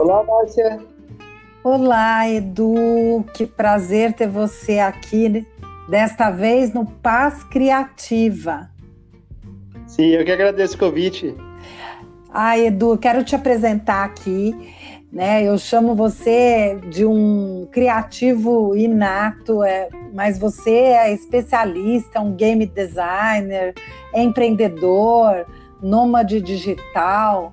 Olá, Márcia. Olá, Edu. Que prazer ter você aqui, desta vez no Paz Criativa. Sim, eu que agradeço o convite. Ah, Edu, quero te apresentar aqui. Né, eu chamo você de um criativo inato, é, mas você é especialista, um game designer, é empreendedor, nômade digital,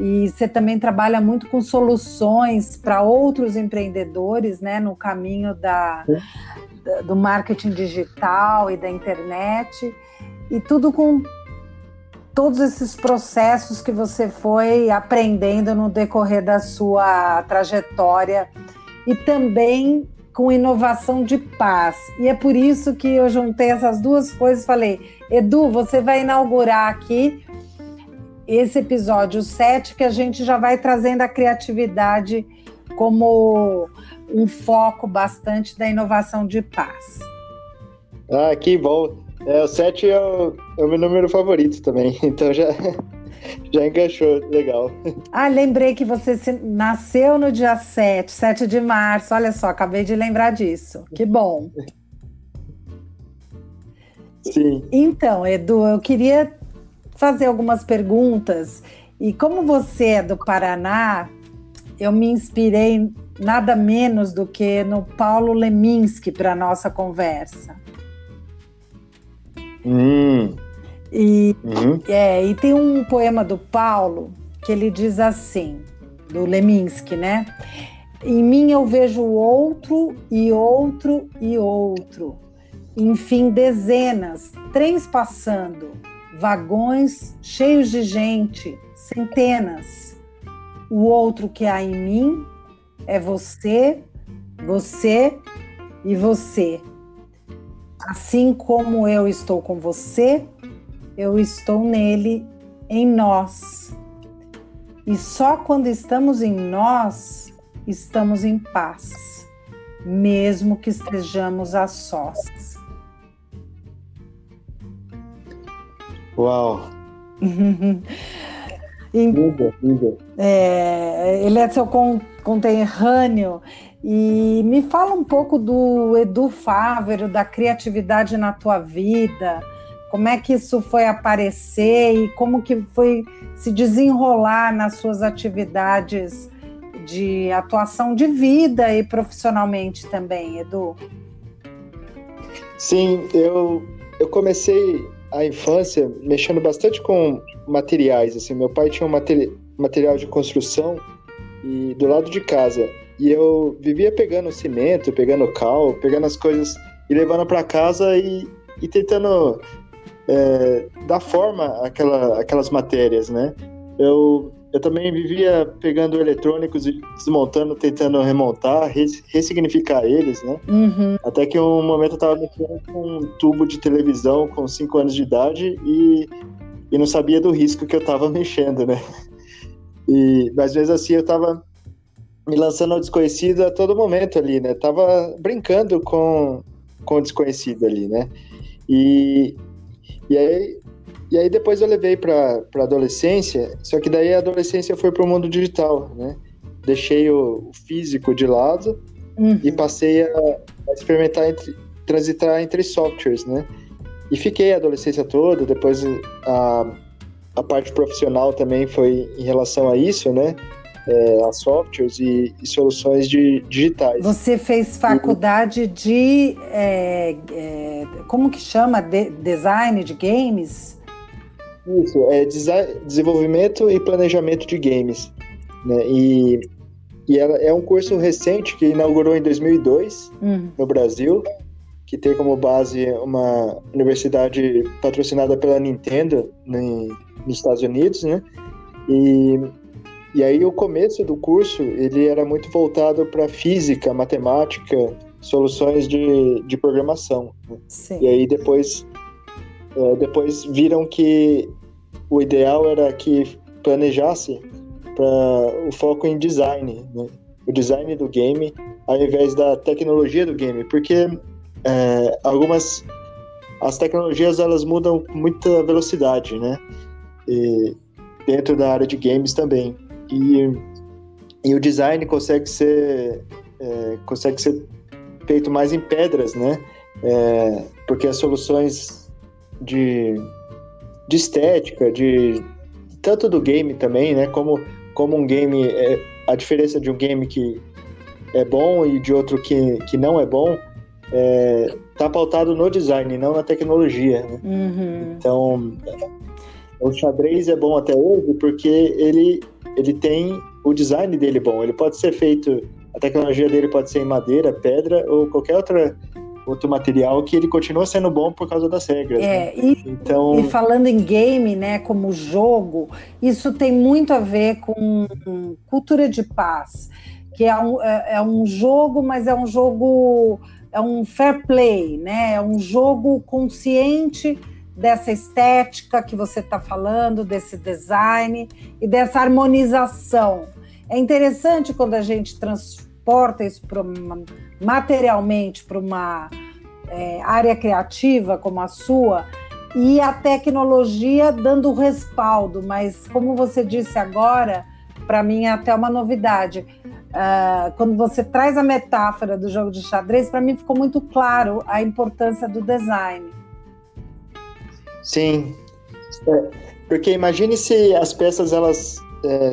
e você também trabalha muito com soluções para outros empreendedores, né, no caminho da, da, do marketing digital e da internet, e tudo com todos esses processos que você foi aprendendo no decorrer da sua trajetória. E também com inovação de paz. E é por isso que eu juntei essas duas coisas e falei: Edu, você vai inaugurar aqui esse episódio 7 que a gente já vai trazendo a criatividade como um foco bastante da inovação de paz. Ah, que bom. É, o 7 é o, é o meu número favorito também, então já, já encaixou, legal. Ah, lembrei que você nasceu no dia 7, 7 de março, olha só, acabei de lembrar disso, que bom. Sim. Então, Edu, eu queria fazer algumas perguntas, e como você é do Paraná, eu me inspirei nada menos do que no Paulo Leminski para nossa conversa. Hum. E, uhum. é, e tem um poema do Paulo que ele diz assim, do Leminski, né? Em mim eu vejo outro e outro e outro. Enfim, dezenas, trens passando, vagões cheios de gente, centenas. O outro que há em mim é você, você e você. Assim como eu estou com você, eu estou nele, em nós. E só quando estamos em nós, estamos em paz, mesmo que estejamos a sós. Uau! lindo, lindo. É, ele é seu conterrâneo e me fala um pouco do Edu Fávero, da criatividade na tua vida, como é que isso foi aparecer e como que foi se desenrolar nas suas atividades de atuação de vida e profissionalmente também, Edu? Sim, eu, eu comecei a infância mexendo bastante com materiais. Assim, meu pai tinha um materi material de construção e do lado de casa e eu vivia pegando cimento, pegando cal, pegando as coisas e levando para casa e, e tentando é, dar forma àquela, àquelas matérias, né? Eu, eu também vivia pegando eletrônicos e desmontando, tentando remontar, res, ressignificar eles, né? Uhum. Até que um momento eu estava mexendo com um tubo de televisão com 5 anos de idade e, e não sabia do risco que eu estava mexendo, né? E, mas vezes assim eu estava me lançando ao desconhecido a todo momento ali, né? Tava brincando com, com o desconhecido ali, né? E, e, aí, e aí depois eu levei para adolescência, só que daí a adolescência foi para o mundo digital, né? Deixei o, o físico de lado uhum. e passei a, a experimentar, entre, transitar entre softwares, né? E fiquei a adolescência toda, depois a, a parte profissional também foi em relação a isso, né? é, a softwares e, e, soluções de, digitais. Você fez faculdade e, de é, é, como que chama de, design de games? Isso, é design, desenvolvimento e planejamento de games, né? E, e ela é um curso recente que inaugurou em 2002 uhum. no Brasil, que tem como base uma universidade patrocinada pela Nintendo né, nos Estados Unidos, né? E e aí o começo do curso ele era muito voltado para física, matemática, soluções de, de programação. Né? E aí depois é, depois viram que o ideal era que planejasse para o foco em design, né? o design do game, ao invés da tecnologia do game, porque é, algumas as tecnologias elas mudam com muita velocidade, né? E dentro da área de games também. E, e o design consegue ser é, consegue ser feito mais em pedras, né? É, porque as soluções de, de estética, de tanto do game também, né? Como, como um game, é, a diferença de um game que é bom e de outro que, que não é bom, é, tá pautado no design, não na tecnologia. Né? Uhum. Então, o xadrez é bom até hoje porque ele, ele tem o design dele bom. Ele pode ser feito, a tecnologia dele pode ser em madeira, pedra ou qualquer outra outro material que ele continua sendo bom por causa das regras. É, né? e, então... e falando em game, né, como jogo, isso tem muito a ver com cultura de paz, que é um, é, é um jogo, mas é um jogo, é um fair play, né? É um jogo consciente dessa estética que você está falando, desse design e dessa harmonização. É interessante quando a gente transporta isso para materialmente para uma é, área criativa como a sua e a tecnologia dando respaldo, mas como você disse agora, para mim é até uma novidade. Uh, quando você traz a metáfora do jogo de xadrez, para mim ficou muito claro a importância do design. Sim, é, porque imagine se as peças elas é,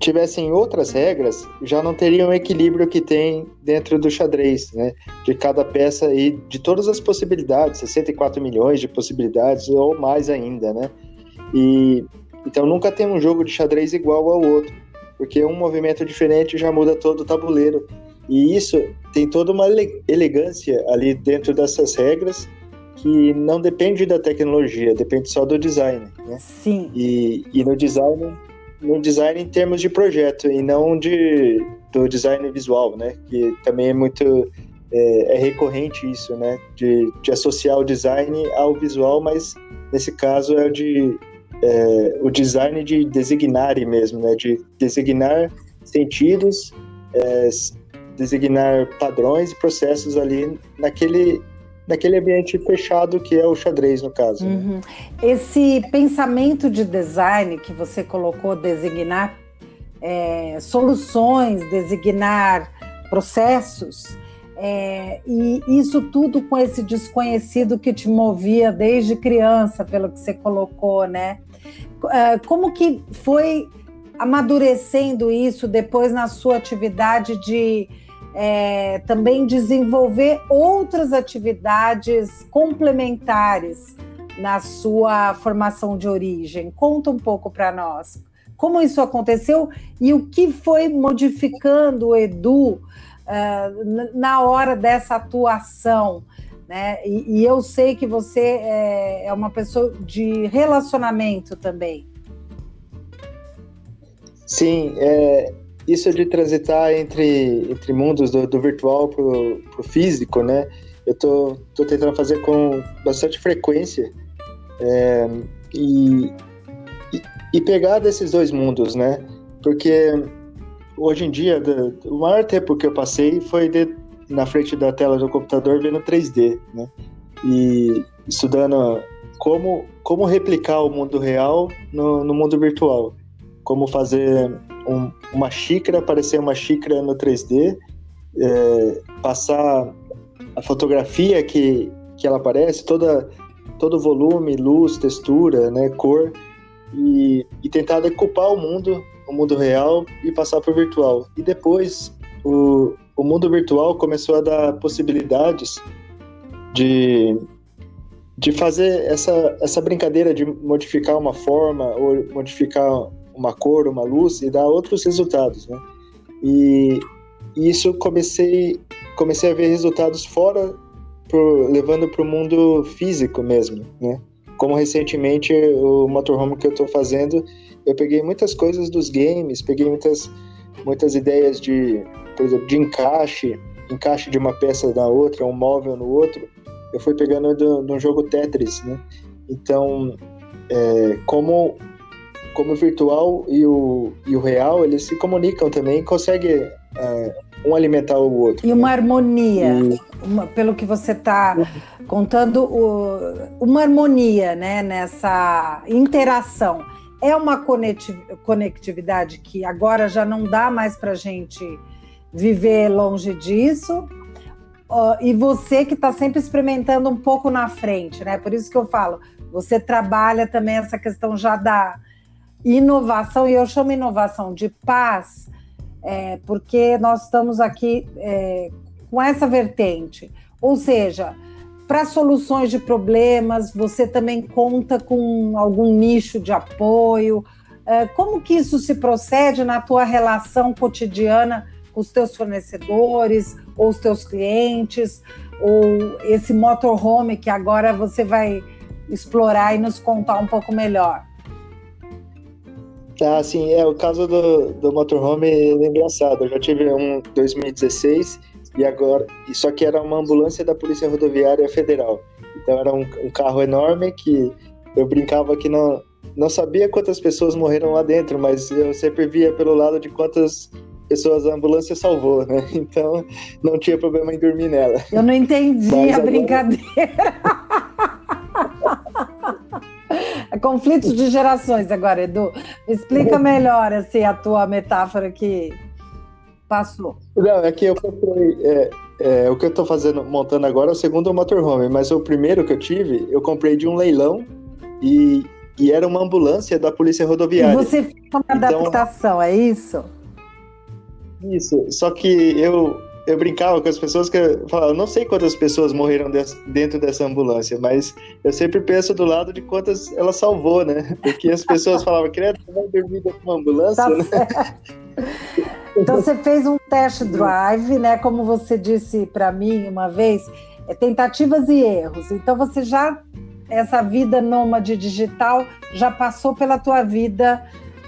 tivessem outras regras, já não teriam o equilíbrio que tem dentro do xadrez, né? De cada peça e de todas as possibilidades, 64 milhões de possibilidades ou mais ainda, né? E então nunca tem um jogo de xadrez igual ao outro, porque um movimento diferente já muda todo o tabuleiro. E isso tem toda uma elegância ali dentro dessas regras que não depende da tecnologia, depende só do design, né? Sim. E, e no design no design em termos de projeto e não de do design visual, né? Que também é muito é, é recorrente isso, né? De, de, associar o design ao visual, mas nesse caso é o de é, o design de designar mesmo, né? De designar sentidos, é, designar padrões e processos ali naquele naquele ambiente fechado que é o xadrez, no caso. Né? Uhum. Né? Esse pensamento de design que você colocou, designar é, soluções, designar processos, é, e isso tudo com esse desconhecido que te movia desde criança, pelo que você colocou, né? É, como que foi amadurecendo isso depois na sua atividade de é, também desenvolver outras atividades complementares na sua formação de origem. Conta um pouco para nós como isso aconteceu e o que foi modificando o Edu uh, na hora dessa atuação. Né? E, e eu sei que você é, é uma pessoa de relacionamento também. Sim, é, isso de transitar entre, entre mundos do, do virtual pro, pro físico, né? Eu tô, tô tentando fazer com bastante frequência é, e, e, e, pegar desses dois mundos, né? Porque hoje em dia, o maior tempo que eu passei foi de, na frente da tela do computador vendo 3D, né? E estudando como, como replicar o mundo real no, no mundo virtual. Como fazer um, uma xícara, aparecer uma xícara no 3D, é, passar a fotografia que, que ela aparece, toda, todo volume, luz, textura, né, cor, e, e tentar decupar o mundo, o mundo real, e passar para o virtual. E depois, o, o mundo virtual começou a dar possibilidades de, de fazer essa, essa brincadeira de modificar uma forma ou modificar uma cor, uma luz e dá outros resultados, né? E, isso comecei comecei a ver resultados fora, pro, levando para o mundo físico mesmo, né? Como recentemente o motorhome que eu estou fazendo, eu peguei muitas coisas dos games, peguei muitas muitas ideias de, por exemplo, de encaixe, encaixe de uma peça na outra, um móvel no outro. Eu fui pegando de um jogo Tetris, né? Então, é, como como o virtual e o, e o real, eles se comunicam também, conseguem é, um alimentar o outro. E uma né? harmonia, e... uma, pelo que você está contando, o, uma harmonia né, nessa interação. é uma conectividade que agora já não dá mais para a gente viver longe disso. Uh, e você que está sempre experimentando um pouco na frente, né? Por isso que eu falo, você trabalha também essa questão já da inovação, e eu chamo inovação de paz, é, porque nós estamos aqui é, com essa vertente. Ou seja, para soluções de problemas, você também conta com algum nicho de apoio? É, como que isso se procede na tua relação cotidiana com os teus fornecedores ou os teus clientes? Ou esse motorhome que agora você vai explorar e nos contar um pouco melhor? Ah, sim, é o caso do, do motorhome é engraçado. Eu já tive um 2016 e agora, só que era uma ambulância da Polícia Rodoviária Federal. Então era um, um carro enorme que eu brincava que não, não sabia quantas pessoas morreram lá dentro, mas eu sempre via pelo lado de quantas pessoas a ambulância salvou, né? Então não tinha problema em dormir nela. Eu não entendi mas a agora... brincadeira. É conflitos de gerações agora, Edu. Explica melhor assim a tua metáfora que passou. Não, é que eu comprei. É, é, o que eu estou fazendo, montando agora é o segundo motorhome, mas o primeiro que eu tive, eu comprei de um leilão e, e era uma ambulância da Polícia Rodoviária. E você fez uma então, adaptação, é isso? Isso, só que eu, eu brincava com as pessoas que eu falava, não sei quantas pessoas morreram dentro dessa ambulância, mas eu sempre penso do lado de quantas ela salvou, né? Porque as pessoas falavam, credo, vai dormir dentro de uma ambulância, tá né? Então você fez um test drive, né? Como você disse para mim uma vez, é tentativas e erros. Então você já essa vida nômade digital já passou pela tua vida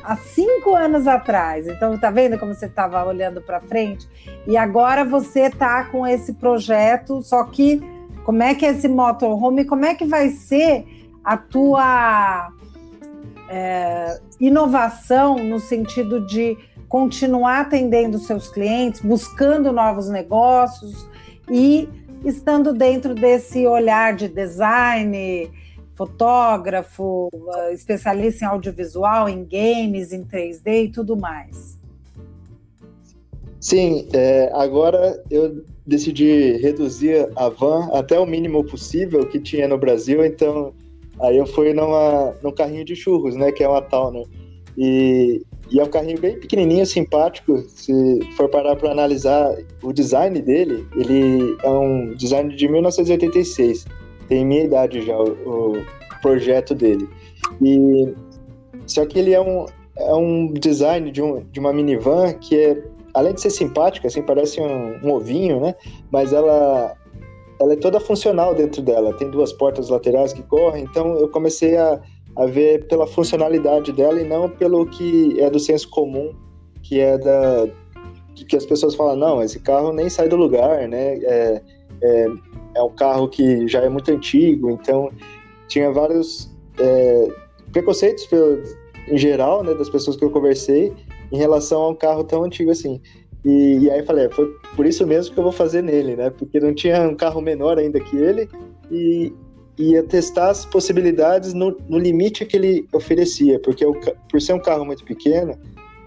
há cinco anos atrás. Então tá vendo como você estava olhando para frente? E agora você tá com esse projeto, só que como é que é esse motorhome? Como é que vai ser a tua é, inovação no sentido de continuar atendendo seus clientes, buscando novos negócios e estando dentro desse olhar de design, fotógrafo, ah, especialista em audiovisual, em games, em 3D e tudo mais. Sim, é, agora eu decidi reduzir a van até o mínimo possível que tinha no Brasil, então aí eu fui numa, num carrinho de churros, né, que é uma Towner. E e é um carrinho bem pequenininho, simpático. Se for parar para analisar o design dele, ele é um design de 1986. Tem minha idade já, o, o projeto dele. E só que ele é um, é um design de, um, de uma minivan que é, além de ser simpática, assim, parece um, um ovinho, né? Mas ela, ela é toda funcional dentro dela. Tem duas portas laterais que correm. Então eu comecei a a ver pela funcionalidade dela e não pelo que é do senso comum, que é da que as pessoas falam, não, esse carro nem sai do lugar, né? É, é, é um carro que já é muito antigo, então tinha vários é, preconceitos em geral, né, das pessoas que eu conversei em relação a um carro tão antigo assim. E, e aí falei, é, foi por isso mesmo que eu vou fazer nele, né? Porque não tinha um carro menor ainda que ele e, ia testar as possibilidades no, no limite que ele oferecia, porque o, por ser um carro muito pequeno,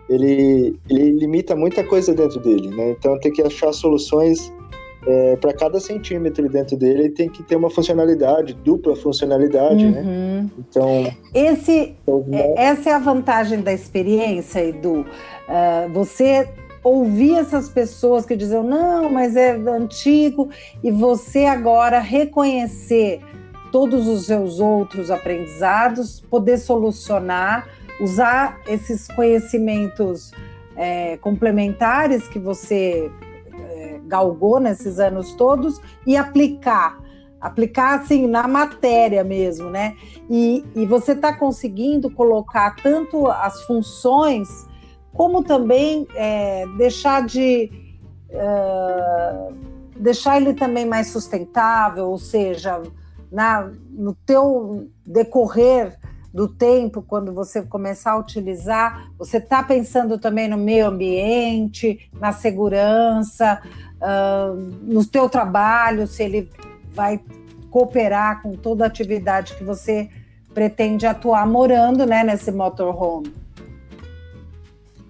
ele, ele limita muita coisa dentro dele, né? Então tem que achar soluções é, para cada centímetro dentro dele ele tem que ter uma funcionalidade, dupla funcionalidade, né? uhum. né? Então. Esse, então, né? Essa é a vantagem da experiência, Edu. Uh, você ouvir essas pessoas que diziam, não, mas é antigo, e você agora reconhecer todos os seus outros aprendizados, poder solucionar, usar esses conhecimentos é, complementares que você é, galgou nesses anos todos e aplicar. Aplicar assim na matéria mesmo, né? E, e você está conseguindo colocar tanto as funções, como também é, deixar de. Uh, deixar ele também mais sustentável, ou seja, na, no teu decorrer do tempo, quando você começar a utilizar, você está pensando também no meio ambiente, na segurança, uh, no teu trabalho, se ele vai cooperar com toda a atividade que você pretende atuar morando, né, nesse motorhome.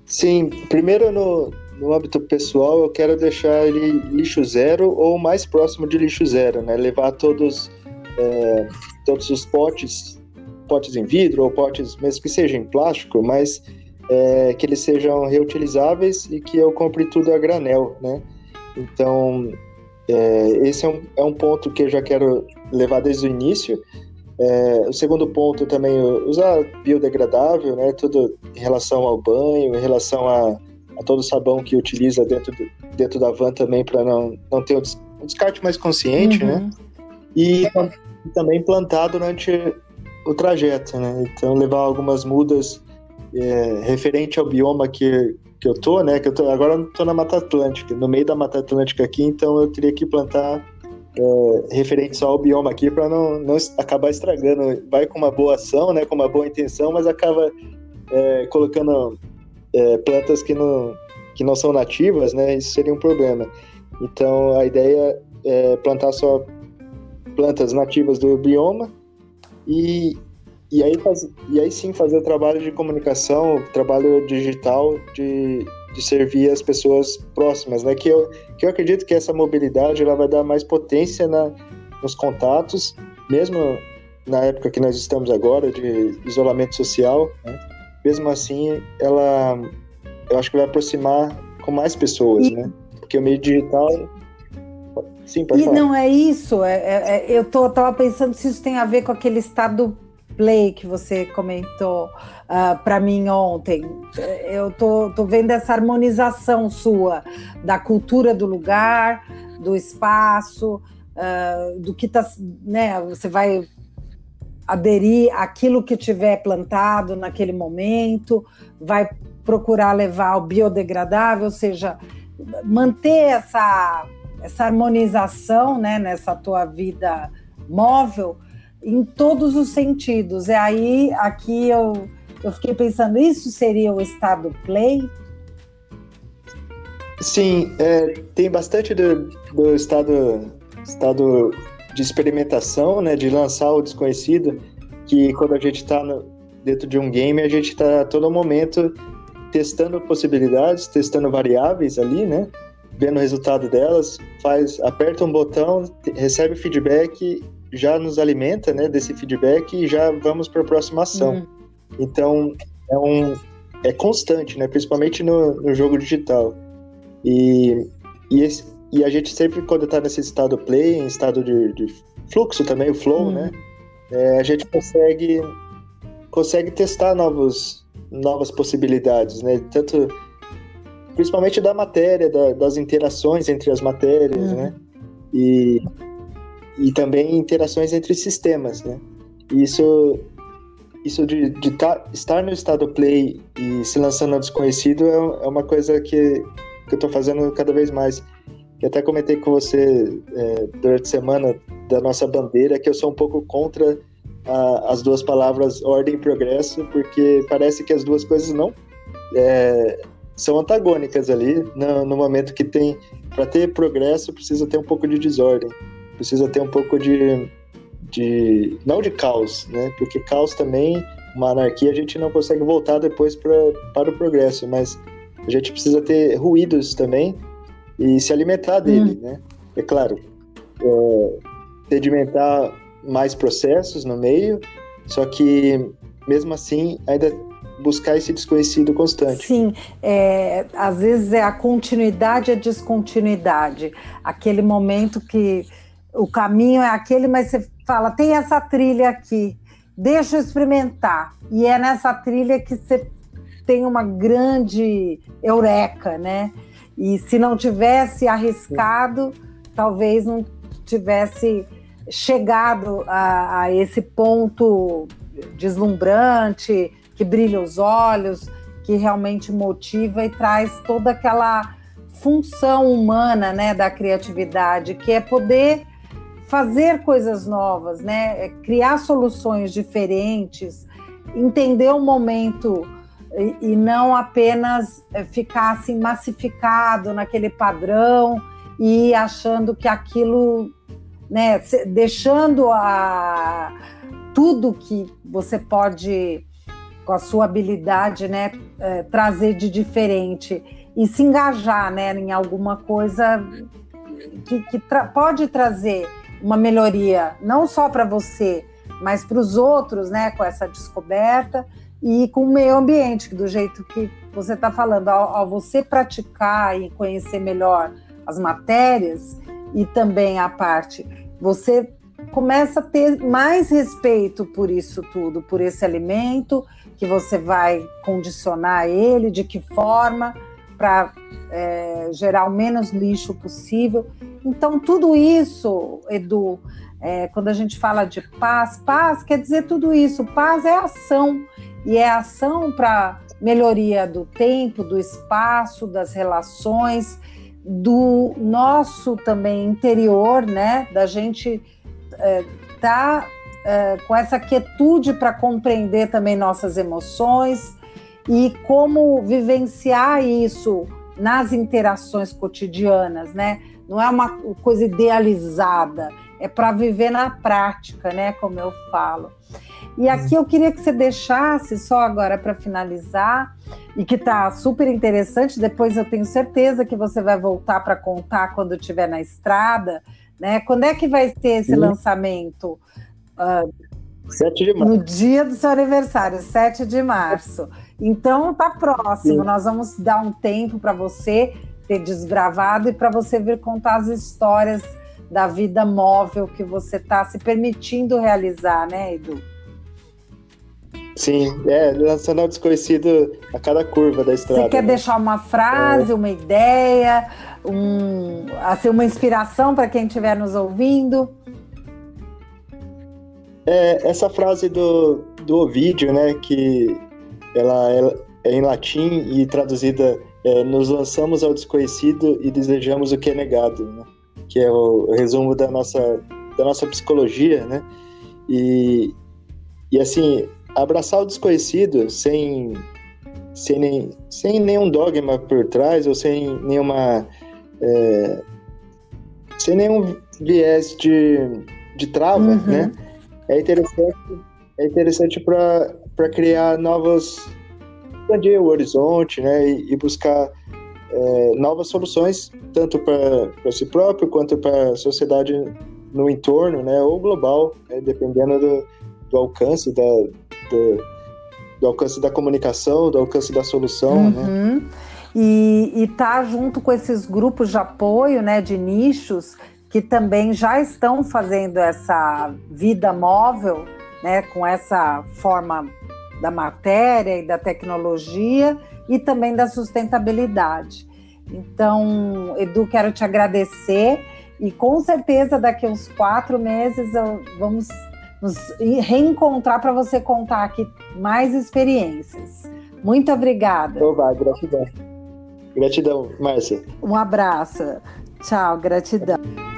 Sim, primeiro no, no âmbito pessoal, eu quero deixar ele lixo zero ou mais próximo de lixo zero, né? Levar todos, é, todos os potes, potes em vidro ou potes, mesmo que sejam em plástico, mas é, que eles sejam reutilizáveis e que eu compre tudo a granel, né? Então, é, esse é um, é um ponto que eu já quero levar desde o início. É, o segundo ponto também, usar biodegradável, né? Tudo em relação ao banho, em relação a, a todo o sabão que utiliza dentro, do, dentro da van também, para não, não ter um descarte mais consciente, uhum. né? E também plantar durante o trajeto, né? Então, levar algumas mudas é, referente ao bioma que, que eu tô, né? Que eu tô, agora eu tô na Mata Atlântica, no meio da Mata Atlântica aqui, então eu teria que plantar é, referente só ao bioma aqui para não, não acabar estragando. Vai com uma boa ação, né? Com uma boa intenção, mas acaba é, colocando é, plantas que não, que não são nativas, né? Isso seria um problema. Então a ideia é plantar só plantas nativas do bioma e e aí, faz, e aí sim fazer o trabalho de comunicação, o trabalho digital de, de servir as pessoas próximas, né? Que eu, que eu acredito que essa mobilidade ela vai dar mais potência na, nos contatos, mesmo na época que nós estamos agora de isolamento social, né? mesmo assim ela eu acho que vai aproximar com mais pessoas, né? Porque o meio digital Sim, pode e falar. não é isso. É, é, é eu tô, tava pensando se isso tem a ver com aquele estado play que você comentou uh, ah, para mim ontem. Eu tô, tô vendo essa harmonização sua da cultura do lugar, do espaço, uh, do que tá, né? Você vai aderir àquilo que tiver plantado naquele momento, vai procurar levar o biodegradável, ou seja, manter essa essa harmonização, né, nessa tua vida móvel em todos os sentidos. E aí, aqui eu, eu fiquei pensando, isso seria o estado play? Sim, é, tem bastante do, do estado, estado de experimentação, né, de lançar o desconhecido, que quando a gente está dentro de um game, a gente está a todo momento testando possibilidades, testando variáveis ali, né? Vendo o resultado delas, faz, aperta um botão, recebe feedback já nos alimenta né, desse feedback e já vamos para a próxima ação. Uhum. Então, é, um, é constante, né, principalmente no, no jogo digital. E, e, esse, e a gente sempre, quando está nesse estado play, em estado de, de fluxo também, o flow, uhum. né, é, a gente consegue, consegue testar novos, novas possibilidades, né, tanto principalmente da matéria, da, das interações entre as matérias, uhum. né, e e também interações entre sistemas, né? E isso, isso de, de tá, estar no estado play e se lançando ao desconhecido é, é uma coisa que, que eu estou fazendo cada vez mais. Eu até comentei com você é, durante a semana da nossa bandeira que eu sou um pouco contra a, as duas palavras ordem e progresso, porque parece que as duas coisas não é, são antagônicas ali no, no momento que tem para ter progresso precisa ter um pouco de desordem precisa ter um pouco de, de não de caos, né? Porque caos também, uma anarquia, a gente não consegue voltar depois pra, para o progresso, mas a gente precisa ter ruídos também e se alimentar dele, hum. né? É claro, é, sedimentar mais processos no meio, só que mesmo assim ainda buscar esse desconhecido constante. Sim, é, às vezes é a continuidade e a descontinuidade, aquele momento que o caminho é aquele, mas você fala, tem essa trilha aqui, deixa eu experimentar. E é nessa trilha que você tem uma grande eureka, né? E se não tivesse arriscado, talvez não tivesse chegado a, a esse ponto deslumbrante, que brilha os olhos, que realmente motiva e traz toda aquela função humana, né, da criatividade, que é poder fazer coisas novas, né? É criar soluções diferentes, entender o momento e, e não apenas é, ficar assim massificado naquele padrão e achando que aquilo, né, deixando a tudo que você pode, com a sua habilidade, né, é, trazer de diferente e se engajar, né, em alguma coisa que, que tra pode trazer uma melhoria, não só para você, mas para os outros, né, com essa descoberta e com o meio ambiente, do jeito que você está falando, ao, ao, você praticar e conhecer melhor as matérias e também a parte, você começa a ter mais respeito por isso tudo, por esse alimento, que você vai condicionar ele, de que forma, para é, gerar o menos lixo possível. Então, tudo isso, Edu, é, quando a gente fala de paz, paz quer dizer tudo isso. Paz é ação, e é ação para melhoria do tempo, do espaço, das relações, do nosso também interior, né? Da gente é, tá é, com essa quietude para compreender também nossas emoções e como vivenciar isso nas interações cotidianas, né? Não é uma coisa idealizada, é para viver na prática, né? Como eu falo. E aqui eu queria que você deixasse, só agora para finalizar, e que está super interessante, depois eu tenho certeza que você vai voltar para contar quando estiver na estrada, né? Quando é que vai ter esse Sim. lançamento? Uh, ah, 7 de março. No dia do seu aniversário, 7 de março. Então tá próximo, Sim. nós vamos dar um tempo para você ter desbravado e para você vir contar as histórias da vida móvel que você está se permitindo realizar, né, Edu? Sim, é, lançando ao desconhecido a cada curva da estrada. Você quer né? deixar uma frase, é. uma ideia, um, assim, uma inspiração para quem estiver nos ouvindo? É, essa frase do, do Ovídio, né, que ela, ela é em latim e traduzida é, nos lançamos ao desconhecido e desejamos o que é negado, né? que é o, o resumo da nossa, da nossa psicologia, né? E, e assim, abraçar o desconhecido sem, sem, nem, sem nenhum dogma por trás ou sem nenhuma. É, sem nenhum viés de, de trava, uhum. né? É interessante, é interessante para criar novos. expandir o horizonte, né? E, e buscar é, novas soluções, tanto para si próprio quanto para a sociedade no entorno, né? Ou global, né, dependendo do, do alcance da, do, do, alcance da comunicação, do alcance da solução, né? uhum. né? E, e tá junto com esses grupos de apoio, né, de nichos que também já estão fazendo essa vida móvel, né, com essa forma da matéria e da tecnologia e também da sustentabilidade. Então, Edu, quero te agradecer e com certeza daqui a uns quatro meses vamos nos reencontrar para você contar aqui mais experiências. Muito obrigada. Oba, gratidão. Gratidão, Márcia. Um abraço. Tchau, gratidão.